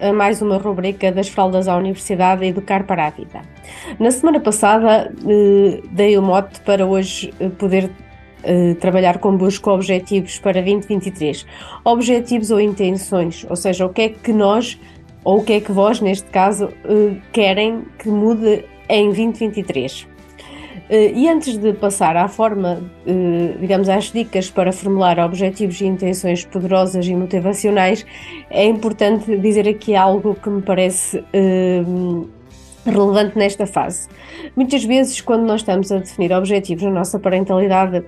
a mais uma rubrica das fraldas à universidade Educar para a Vida. Na semana passada eh, dei o mote para hoje eh, poder eh, trabalhar convosco objetivos para 2023. Objetivos ou intenções, ou seja, o que é que nós, ou o que é que vós, neste caso, querem que mude em 2023. E antes de passar à forma, digamos, às dicas para formular objetivos e intenções poderosas e motivacionais, é importante dizer aqui algo que me parece relevante nesta fase. Muitas vezes, quando nós estamos a definir objetivos na nossa parentalidade,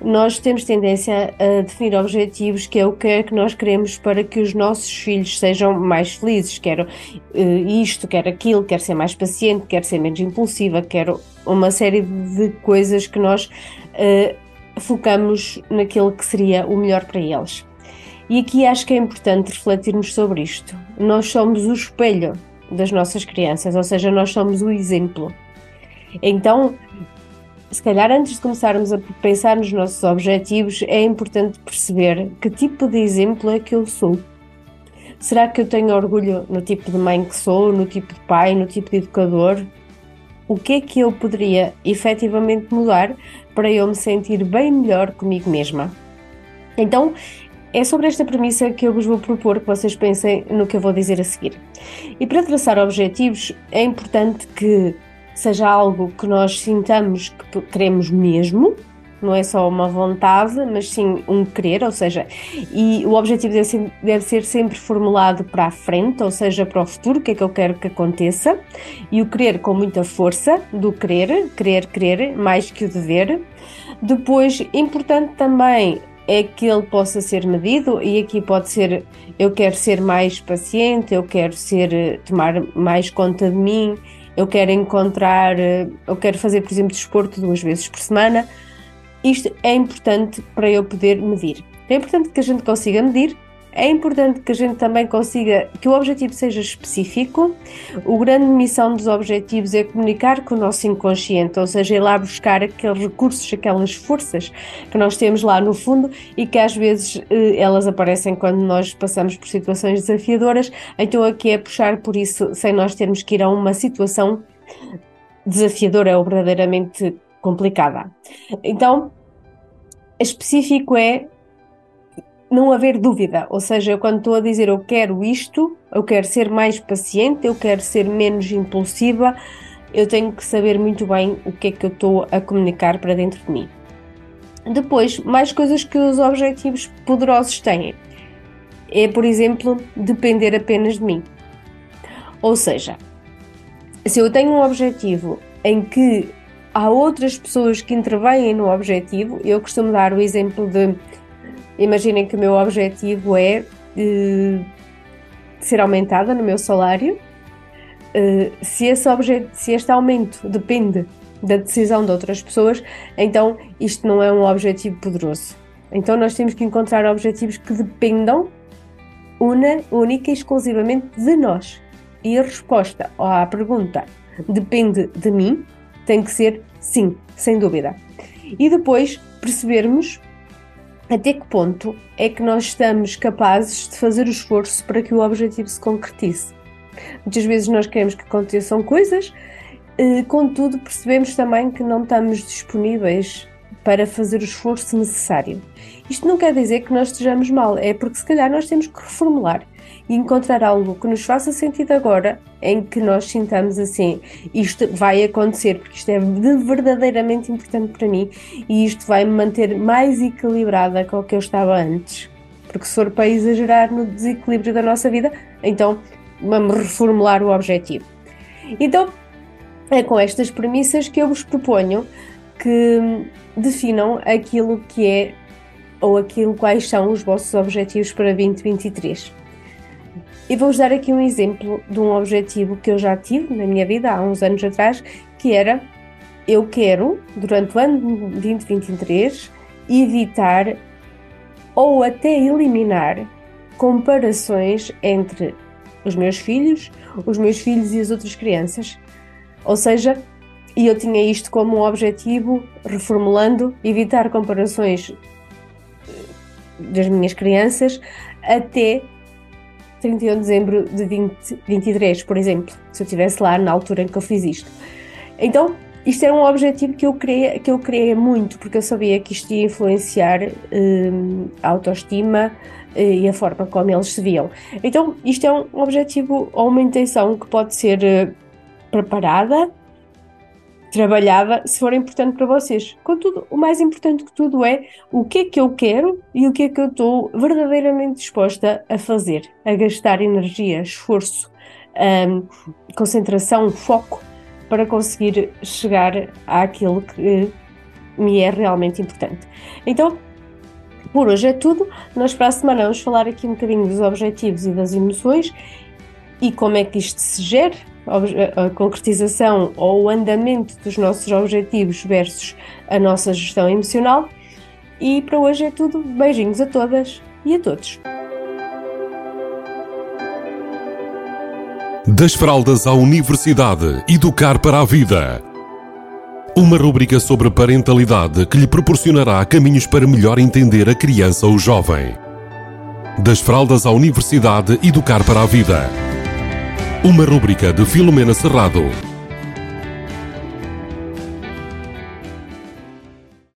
nós temos tendência a definir objetivos que é o que é que nós queremos para que os nossos filhos sejam mais felizes. Quero uh, isto, quero aquilo, quero ser mais paciente, quero ser menos impulsiva, quero uma série de coisas que nós uh, focamos naquilo que seria o melhor para eles. E aqui acho que é importante refletirmos sobre isto. Nós somos o espelho das nossas crianças, ou seja, nós somos o exemplo. Então, se calhar antes de começarmos a pensar nos nossos objetivos, é importante perceber que tipo de exemplo é que eu sou. Será que eu tenho orgulho no tipo de mãe que sou, no tipo de pai, no tipo de educador? O que é que eu poderia efetivamente mudar para eu me sentir bem melhor comigo mesma? Então, é sobre esta premissa que eu vos vou propor que vocês pensem no que eu vou dizer a seguir. E para traçar objetivos, é importante que seja algo que nós sintamos que queremos mesmo, não é só uma vontade, mas sim um querer, ou seja, e o objetivo deve ser, deve ser, sempre formulado para a frente, ou seja, para o futuro, o que é que eu quero que aconteça, e o querer com muita força, do querer, querer, querer, mais que o dever. Depois, importante também é que ele possa ser medido e aqui pode ser eu quero ser mais paciente, eu quero ser tomar mais conta de mim, eu quero encontrar, eu quero fazer, por exemplo, desporto duas vezes por semana. Isto é importante para eu poder medir. É importante que a gente consiga medir é importante que a gente também consiga que o objetivo seja específico. O grande missão dos objetivos é comunicar com o nosso inconsciente, ou seja, ir lá buscar aqueles recursos, aquelas forças que nós temos lá no fundo e que às vezes eh, elas aparecem quando nós passamos por situações desafiadoras. Então aqui é puxar por isso sem nós termos que ir a uma situação desafiadora ou verdadeiramente complicada. Então, específico é não haver dúvida. Ou seja, quando estou a dizer eu quero isto, eu quero ser mais paciente, eu quero ser menos impulsiva, eu tenho que saber muito bem o que é que eu estou a comunicar para dentro de mim. Depois, mais coisas que os objetivos poderosos têm. É, por exemplo, depender apenas de mim. Ou seja, se eu tenho um objetivo em que há outras pessoas que intervêm no objetivo, eu costumo dar o exemplo de Imaginem que o meu objetivo é uh, ser aumentada no meu salário. Uh, se, esse se este aumento depende da decisão de outras pessoas, então isto não é um objetivo poderoso. Então nós temos que encontrar objetivos que dependam una, única e exclusivamente de nós. E a resposta à pergunta depende de mim tem que ser sim, sem dúvida. E depois percebermos até que ponto é que nós estamos capazes de fazer o esforço para que o objetivo se concretize. Muitas vezes nós queremos que aconteçam coisas, eh, contudo, percebemos também que não estamos disponíveis para fazer o esforço necessário. Isto não quer dizer que nós estejamos mal, é porque se calhar nós temos que reformular e encontrar algo que nos faça sentido agora, em que nós sintamos assim, isto vai acontecer, porque isto é verdadeiramente importante para mim e isto vai me manter mais equilibrada com o que eu estava antes. Porque se for para exagerar no desequilíbrio da nossa vida, então vamos reformular o objetivo. Então, é com estas premissas que eu vos proponho que definam aquilo que é ou aquilo quais são os vossos objetivos para 2023. E vou-vos dar aqui um exemplo de um objetivo que eu já tive na minha vida há uns anos atrás, que era eu quero, durante o ano 2023, evitar ou até eliminar comparações entre os meus filhos, os meus filhos e as outras crianças. Ou seja, e eu tinha isto como um objetivo, reformulando, evitar comparações eh, das minhas crianças até 31 de dezembro de 2023, por exemplo, se eu estivesse lá na altura em que eu fiz isto. Então, isto era um objetivo que eu queria, que eu queria muito, porque eu sabia que isto ia influenciar hum, a autoestima eh, e a forma como eles se viam. Então, isto é um objetivo ou uma intenção que pode ser uh, preparada, trabalhada, se for importante para vocês. Contudo, o mais importante que tudo é o que é que eu quero e o que é que eu estou verdadeiramente disposta a fazer, a gastar energia, esforço, um, concentração, foco para conseguir chegar àquilo que me é realmente importante. Então, por hoje é tudo. Nós para a semana vamos falar aqui um bocadinho dos objetivos e das emoções e como é que isto se gera, a concretização ou o andamento dos nossos objetivos versus a nossa gestão emocional. E para hoje é tudo. Beijinhos a todas e a todos. Das fraldas à universidade, educar para a vida. Uma rúbrica sobre parentalidade que lhe proporcionará caminhos para melhor entender a criança ou jovem. Das fraldas à universidade, educar para a vida. Uma rúbrica de Filomena Serrado.